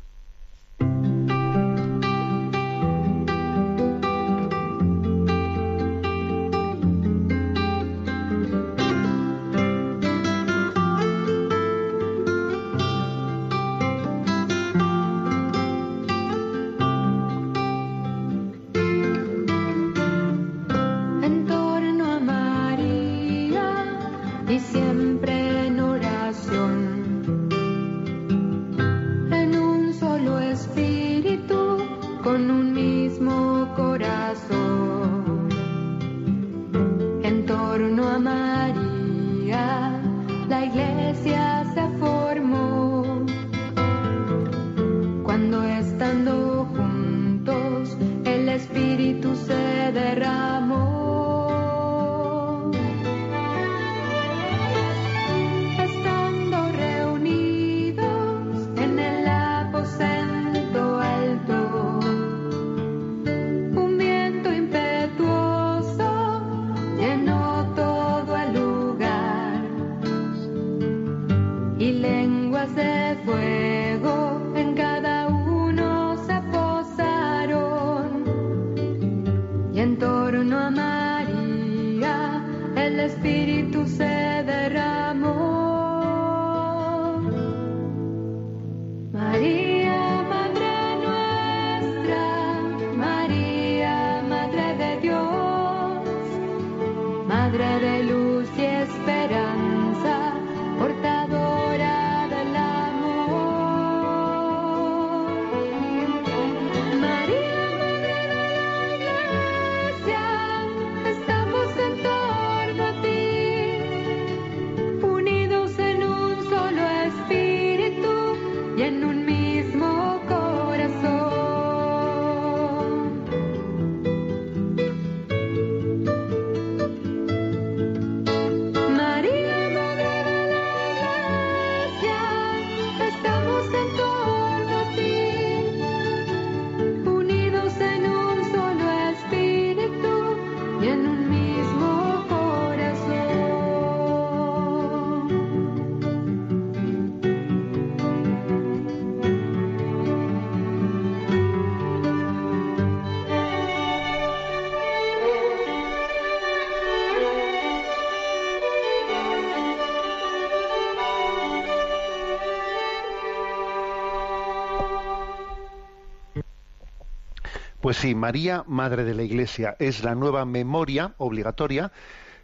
Pues sí, María, Madre de la Iglesia, es la nueva memoria obligatoria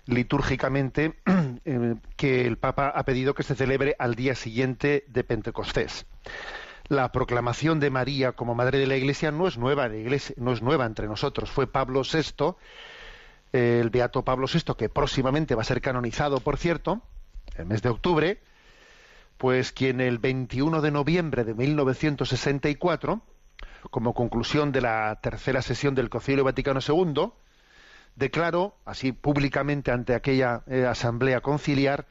litúrgicamente eh, que el Papa ha pedido que se celebre al día siguiente de Pentecostés. La proclamación de María como Madre de la Iglesia no es nueva, la iglesia, no es nueva entre nosotros. Fue Pablo VI, el beato Pablo VI, que próximamente va a ser canonizado, por cierto, el mes de octubre, pues quien el 21 de noviembre de 1964 como conclusión de la tercera sesión del Concilio Vaticano II, declaró, así públicamente ante aquella eh, asamblea conciliar,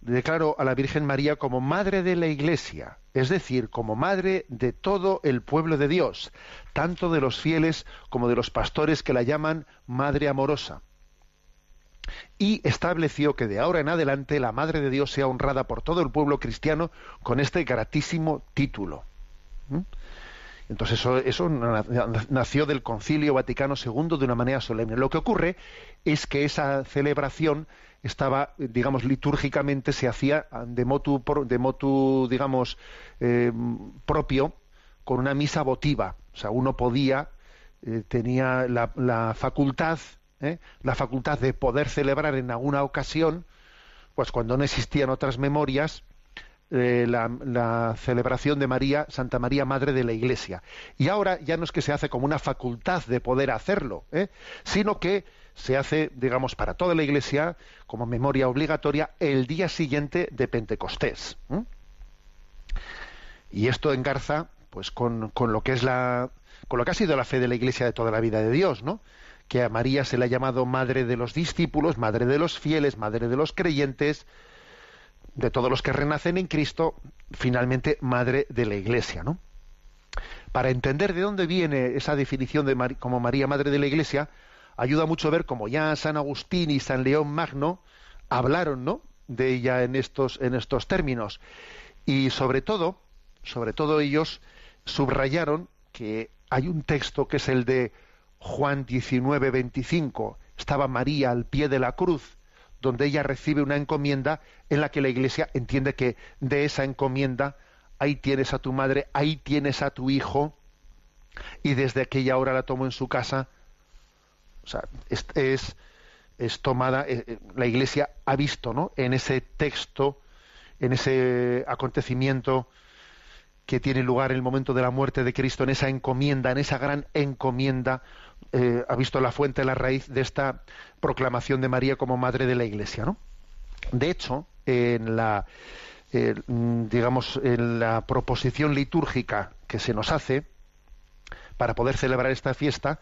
declaró a la Virgen María como madre de la Iglesia, es decir, como madre de todo el pueblo de Dios, tanto de los fieles como de los pastores que la llaman madre amorosa. Y estableció que de ahora en adelante la Madre de Dios sea honrada por todo el pueblo cristiano con este gratísimo título. ¿Mm? Entonces eso, nació del Concilio Vaticano II de una manera solemne. Lo que ocurre es que esa celebración estaba, digamos, litúrgicamente se hacía de motu, de motu digamos, eh, propio, con una misa votiva. O sea, uno podía, eh, tenía la, facultad, ¿eh? la facultad de poder celebrar en alguna ocasión, pues cuando no existían otras memorias, eh, la, celebración de María, Santa María, Madre de la Iglesia. Y ahora ya no es que se hace como una facultad de poder hacerlo, ¿eh? sino que se hace, digamos, para toda la Iglesia como memoria obligatoria el día siguiente de Pentecostés. Y esto engarza, pues, con, con, lo que es la, con lo que ha sido la fe de la Iglesia de toda la vida de Dios, ¿no? Que a María se le ha llamado Madre de los discípulos, Madre de los fieles, Madre de los creyentes, de todos los que renacen en Cristo, finalmente madre de la Iglesia, ¿no? Para entender de dónde viene esa definición de como María Madre de la Iglesia, ayuda mucho ver cómo ya San Agustín y San León Magno hablaron, ¿no? de ella en estos en estos términos y sobre todo, sobre todo ellos subrayaron que hay un texto que es el de Juan 19, 25, estaba María al pie de la cruz donde ella recibe una encomienda en la que la Iglesia entiende que de esa encomienda ahí tienes a tu madre, ahí tienes a tu hijo, y desde aquella hora la tomo en su casa. O sea, es, es, tomada, eh, eh, la Iglesia ha visto ¿no? en ese texto, en ese acontecimiento que tiene lugar en el momento de la muerte de Cristo, en esa encomienda, en esa gran encomienda, eh, ha visto la fuente, la raíz de esta proclamación de María como madre de la Iglesia, ¿no? De hecho, en la eh, digamos en la proposición litúrgica que se nos hace para poder celebrar esta fiesta,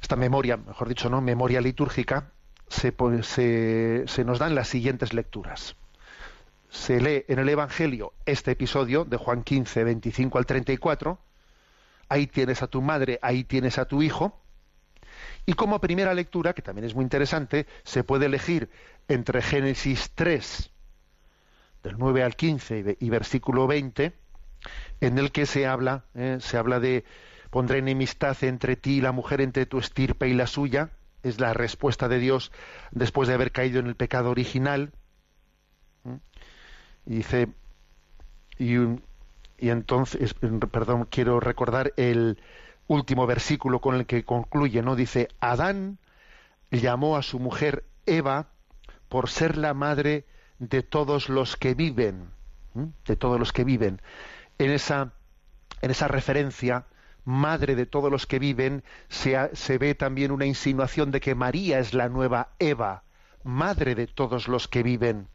esta memoria, mejor dicho, no, memoria litúrgica, se, se, se nos dan las siguientes lecturas. Se lee en el Evangelio este episodio de Juan 15, 25 al 34, ahí tienes a tu madre, ahí tienes a tu hijo. Y como primera lectura, que también es muy interesante, se puede elegir entre Génesis 3, del 9 al 15 y versículo 20, en el que se habla, eh, se habla de pondré enemistad entre ti y la mujer, entre tu estirpe y la suya, es la respuesta de Dios después de haber caído en el pecado original. Y dice, y, y entonces, perdón, quiero recordar el último versículo con el que concluye, ¿no? Dice, Adán llamó a su mujer Eva por ser la madre de todos los que viven, de todos los que viven. En esa, en esa referencia, madre de todos los que viven, se, se ve también una insinuación de que María es la nueva Eva, madre de todos los que viven.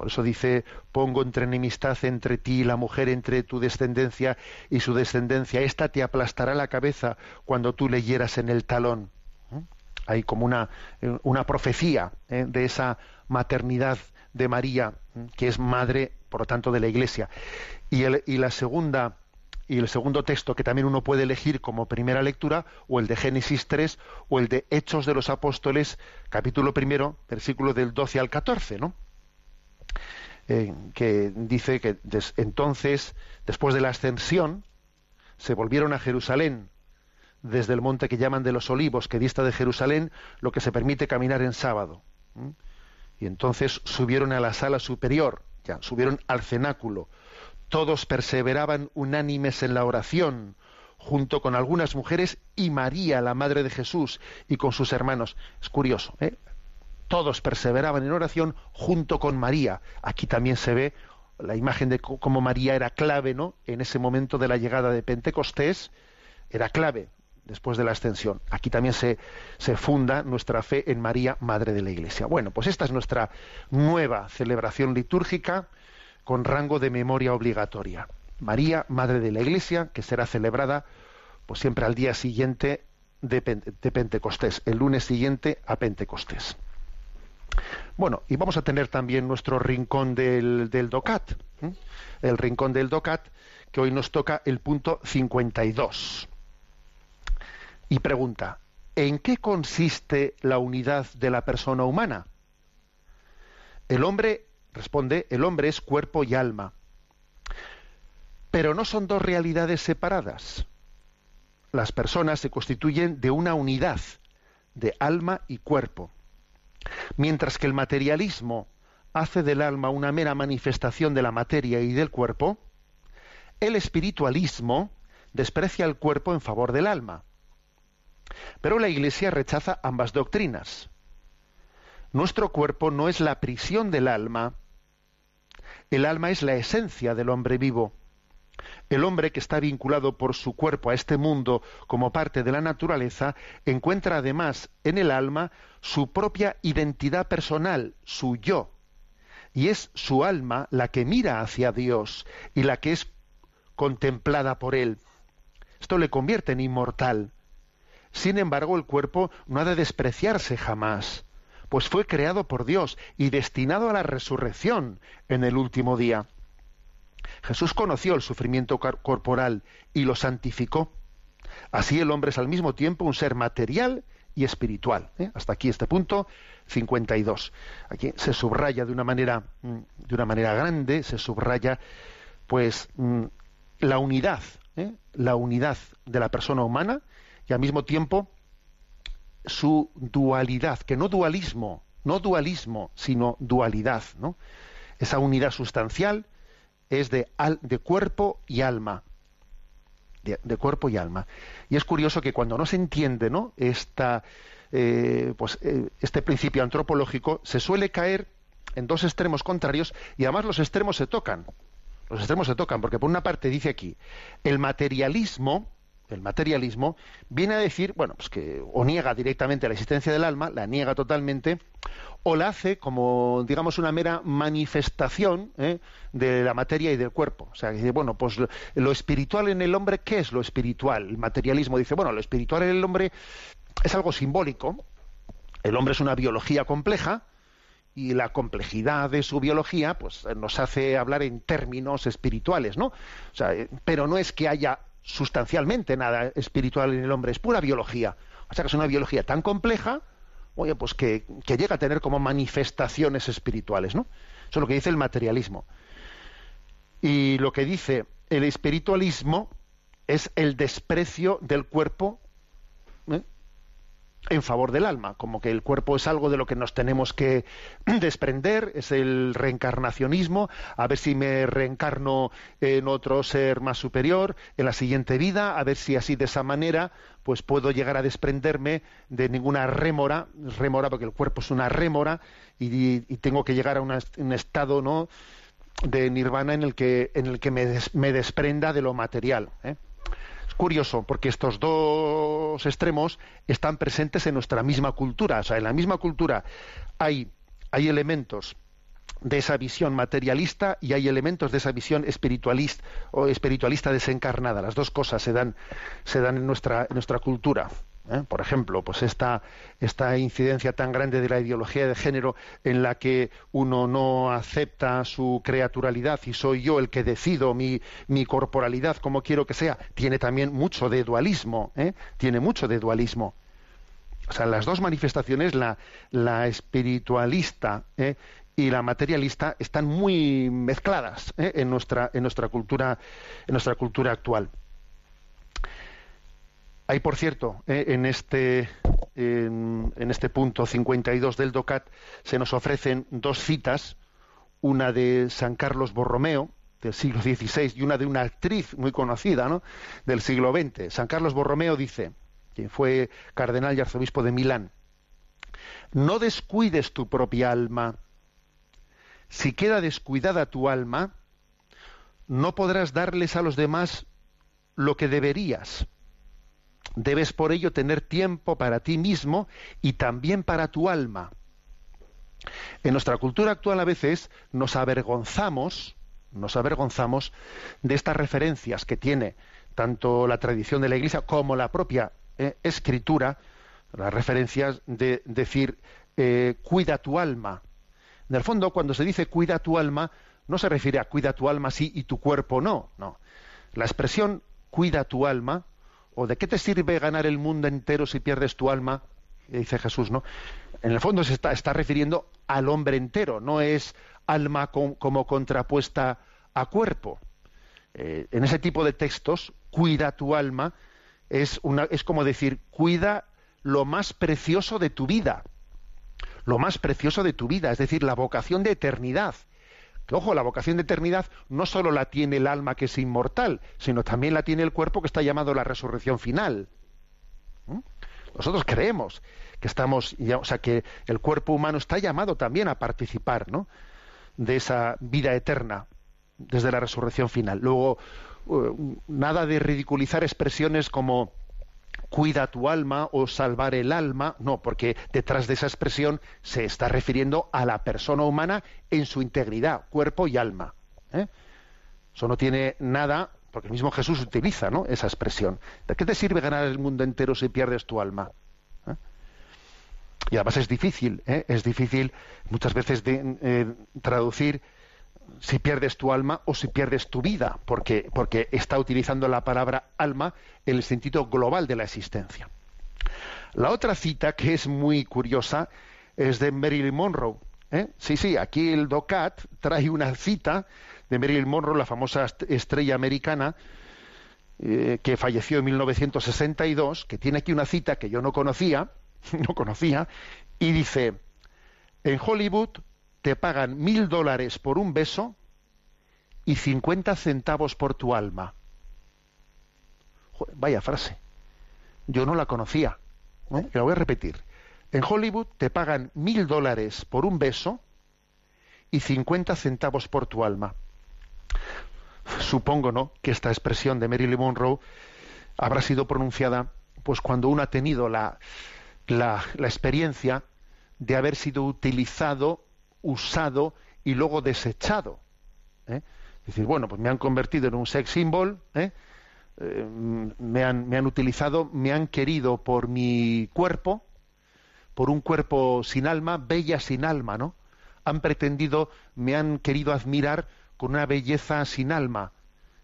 Por eso dice, pongo entre enemistad entre ti y la mujer, entre tu descendencia y su descendencia. Esta te aplastará la cabeza cuando tú le hieras en el talón. ¿Mm? Hay como una, eh, una profecía ¿eh? de esa maternidad de María, ¿eh? que es madre, por lo tanto, de la Iglesia. Y, el, y la segunda y el segundo texto que también uno puede elegir como primera lectura, o el de Génesis 3, o el de Hechos de los Apóstoles, capítulo primero, versículo del 12 al 14, ¿no? Eh, que dice que entonces, después de la ascensión, se volvieron a Jerusalén desde el monte que llaman de los olivos, que dista de Jerusalén, lo que se permite caminar en sábado. Y entonces subieron a la sala superior, ya, subieron al cenáculo. Todos perseveraban unánimes en la oración, junto con algunas mujeres y María, la madre de Jesús, y con sus hermanos. Es curioso, ¿eh? Todos perseveraban en oración junto con María. Aquí también se ve la imagen de cómo María era clave, ¿no? En ese momento de la llegada de Pentecostés, era clave después de la ascensión. Aquí también se, se, funda nuestra fe en María, Madre de la Iglesia. Bueno, pues esta es nuestra nueva celebración litúrgica con rango de memoria obligatoria. María, Madre de la Iglesia, que será celebrada pues siempre al día siguiente de, Pentecostés, el lunes siguiente a Pentecostés. Bueno, y vamos a tener también nuestro rincón del, del DOCAT, el rincón del DOCAT, que hoy nos toca el punto 52 y pregunta, ¿en qué consiste la unidad de la persona humana? El hombre, responde, el hombre es cuerpo y alma. Pero no son dos realidades separadas. Las personas se constituyen de una unidad de alma y cuerpo. Mientras que el materialismo hace del alma una mera manifestación de la materia y del cuerpo, el espiritualismo desprecia el cuerpo en favor del alma. Pero la Iglesia rechaza ambas doctrinas. Nuestro cuerpo no es la prisión del alma, el alma es la esencia del hombre vivo. El hombre que está vinculado por su cuerpo a este mundo como parte de la naturaleza encuentra además en el alma su propia identidad personal, su yo. Y es su alma la que mira hacia Dios y la que es contemplada por Él. Esto le convierte en inmortal. Sin embargo, el cuerpo no ha de despreciarse jamás, pues fue creado por Dios y destinado a la resurrección en el último día. Jesús conoció el sufrimiento corporal y lo santificó. Así el hombre es al mismo tiempo un ser material y espiritual. ¿eh? Hasta aquí este punto 52. Aquí se subraya de una manera mm, de una manera grande, se subraya pues mm, la unidad, ¿eh? la unidad de la persona humana y al mismo tiempo su dualidad, que no dualismo, no dualismo, sino dualidad, ¿no? Esa unidad sustancial es de, de cuerpo y alma. De, cuerpo y alma. Y es curioso que cuando no se entiende ¿no? Esta, eh, pues, eh, este principio antropológico, se suele caer en dos extremos contrarios y además los extremos se tocan. Los extremos se tocan, porque por una parte dice aquí, el materialismo, el materialismo, viene a decir, bueno, pues que o niega directamente la existencia del alma, la niega totalmente, o la hace como, digamos, una mera manifestación ¿eh? de la materia y del cuerpo. O sea, dice, bueno, pues lo, espiritual en el hombre, ¿qué es lo espiritual? El materialismo dice, bueno, lo espiritual en el hombre es algo simbólico. El hombre es una biología compleja, y la complejidad de su biología pues nos hace hablar en términos espirituales, ¿no? O sea, eh, pero no es que haya sustancialmente nada espiritual en el hombre, es pura biología. O sea que es una biología tan compleja, oye, pues que, llega a tener como manifestaciones espirituales, ¿no? Eso es lo que dice el materialismo. Y lo que dice el espiritualismo es el desprecio del cuerpo ¿eh? En favor del alma, como que el cuerpo es algo de lo que nos tenemos que desprender, es el reencarnacionismo, a ver si me reencarno en otro ser más superior en la siguiente vida, a ver si así de esa manera pues puedo llegar a desprenderme de ninguna rémora, rémora porque el cuerpo es una rémora y, tengo que llegar a un estado no de nirvana en el que en el que me, me desprenda de lo material. ¿eh? Curioso porque estos dos extremos están presentes en nuestra misma cultura. O sea, en la misma cultura hay, hay elementos de esa visión materialista y hay elementos de esa visión espiritualista o espiritualista desencarnada. Las dos cosas se dan, se dan en, nuestra, en nuestra cultura. ¿Eh? Por ejemplo, pues esta, esta incidencia tan grande de la ideología de género en la que uno no acepta su creaturalidad y soy yo el que decido mi, mi corporalidad como quiero que sea, tiene también mucho de dualismo, ¿eh? tiene mucho de dualismo. O sea, las dos manifestaciones, la, la espiritualista ¿eh? y la materialista, están muy mezcladas en nuestra en nuestra cultura en nuestra cultura actual. Hay, por cierto, eh, en, este, en, este punto 52 del DOCAT se nos ofrecen dos citas, una de San Carlos Borromeo, del siglo XVI y una de una actriz muy conocida ¿no? del siglo XX. San Carlos Borromeo dice, quien fue cardenal y arzobispo de Milán, no descuides tu propia alma. Si queda descuidada tu alma, no podrás darles a los demás lo que deberías. Debes por ello tener tiempo para ti mismo y también para tu alma. En nuestra cultura actual a veces nos avergonzamos, nos avergonzamos de estas referencias que tiene tanto la tradición de la Iglesia como la propia eh, escritura, las referencias de decir eh, cuida tu alma. En el fondo, cuando se dice cuida tu alma, no se refiere a cuida tu alma sí y tu cuerpo no, no. La expresión cuida tu alma, o de qué te sirve ganar el mundo entero si pierdes tu alma, dice Jesús, ¿no? En el fondo se está, refiriendo al hombre entero, no es alma como contrapuesta a cuerpo. Eh, en ese tipo de textos, cuida tu alma, es como decir, cuida lo más precioso de tu vida. Lo más precioso de tu vida, es decir, la vocación de eternidad. Ojo, la vocación de eternidad no solo la tiene el alma que es inmortal, sino también la tiene el cuerpo que está llamado la resurrección final. ¿Mm? Nosotros creemos que estamos, o sea, que el cuerpo humano está llamado también a participar, ¿no? De esa vida eterna desde la resurrección final. Luego, uh, nada de ridiculizar expresiones como cuida tu alma o salvar el alma, no, porque detrás de esa expresión se está refiriendo a la persona humana en su integridad, cuerpo y alma. ¿eh? Eso no tiene nada, porque el mismo Jesús utiliza ¿no? esa expresión. ¿De qué te sirve ganar el mundo entero si pierdes tu alma? ¿Eh? Y además es difícil, ¿eh? es difícil muchas veces de, traducir si pierdes tu alma o si pierdes tu vida, porque, porque está utilizando la palabra alma en el sentido global de la existencia. La otra cita, que es muy curiosa, es de Marilyn Monroe. ¿eh? Sí, sí, aquí el DOCAT trae una cita de Marilyn Monroe, la famosa estrella americana, eh, que falleció en 1962, que tiene aquí una cita que yo no conocía, no conocía, y dice, en Hollywood te pagan mil dólares por un beso y cincuenta centavos por tu alma. vaya frase. Yo no la conocía. La voy a repetir. En Hollywood te pagan mil dólares por un beso y cincuenta centavos por tu alma. Supongo, ¿no?, que esta expresión de Marilyn Monroe habrá sido pronunciada pues cuando uno ha tenido la, la experiencia de haber sido utilizado usado y luego desechado. ¿eh? Es decir, bueno, pues me han convertido en un sex symbol, ¿eh? Eh, me, han, me han utilizado, me han querido por mi cuerpo, por un cuerpo sin alma, bella sin alma, ¿no? Han pretendido, me han querido admirar con una belleza sin alma.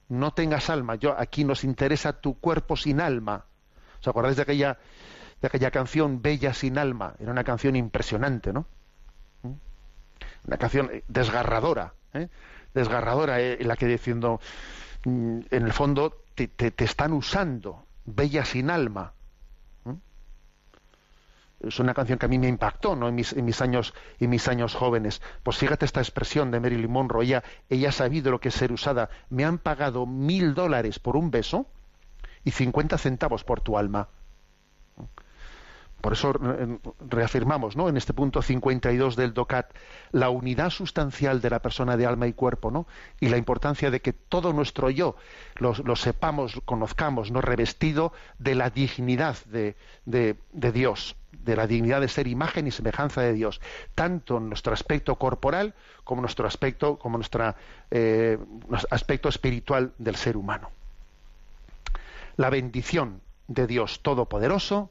No tengas alma, yo aquí nos interesa tu cuerpo sin alma. ¿Os acordáis de aquella, de aquella canción Bella sin alma? Era una canción impresionante, ¿no? Una canción desgarradora, ¿eh? desgarradora eh, en la que diciendo, mm, en el fondo te, están usando, bella sin alma. Es una canción que a mí me impactó ¿no? en, mis, en, mis, años, en mis años jóvenes. Pues fíjate esta expresión de Marilyn Monroe, ella, ella ha sabido lo que es ser usada. Me han pagado mil dólares por un beso y cincuenta centavos por tu alma. Por eso eh, reafirmamos ¿no? en este punto 52 del DOCAT la unidad sustancial de la persona de alma y cuerpo ¿no? y la importancia de que todo nuestro yo lo, sepamos, conozcamos, ¿no? revestido de la dignidad de, Dios, de la dignidad de ser imagen y semejanza de Dios, tanto en nuestro aspecto corporal como nuestro aspecto, como nuestro eh, aspecto espiritual del ser humano. La bendición de Dios Todopoderoso,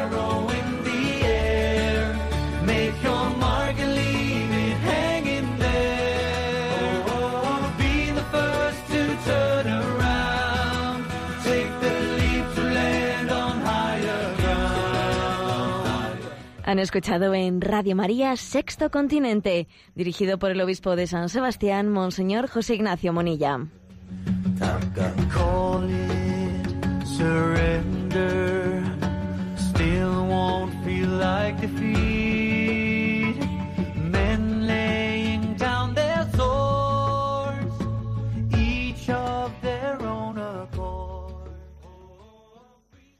Han escuchado en Radio María Sexto Continente, dirigido por el obispo de San Sebastián, Monseñor José Ignacio Monilla.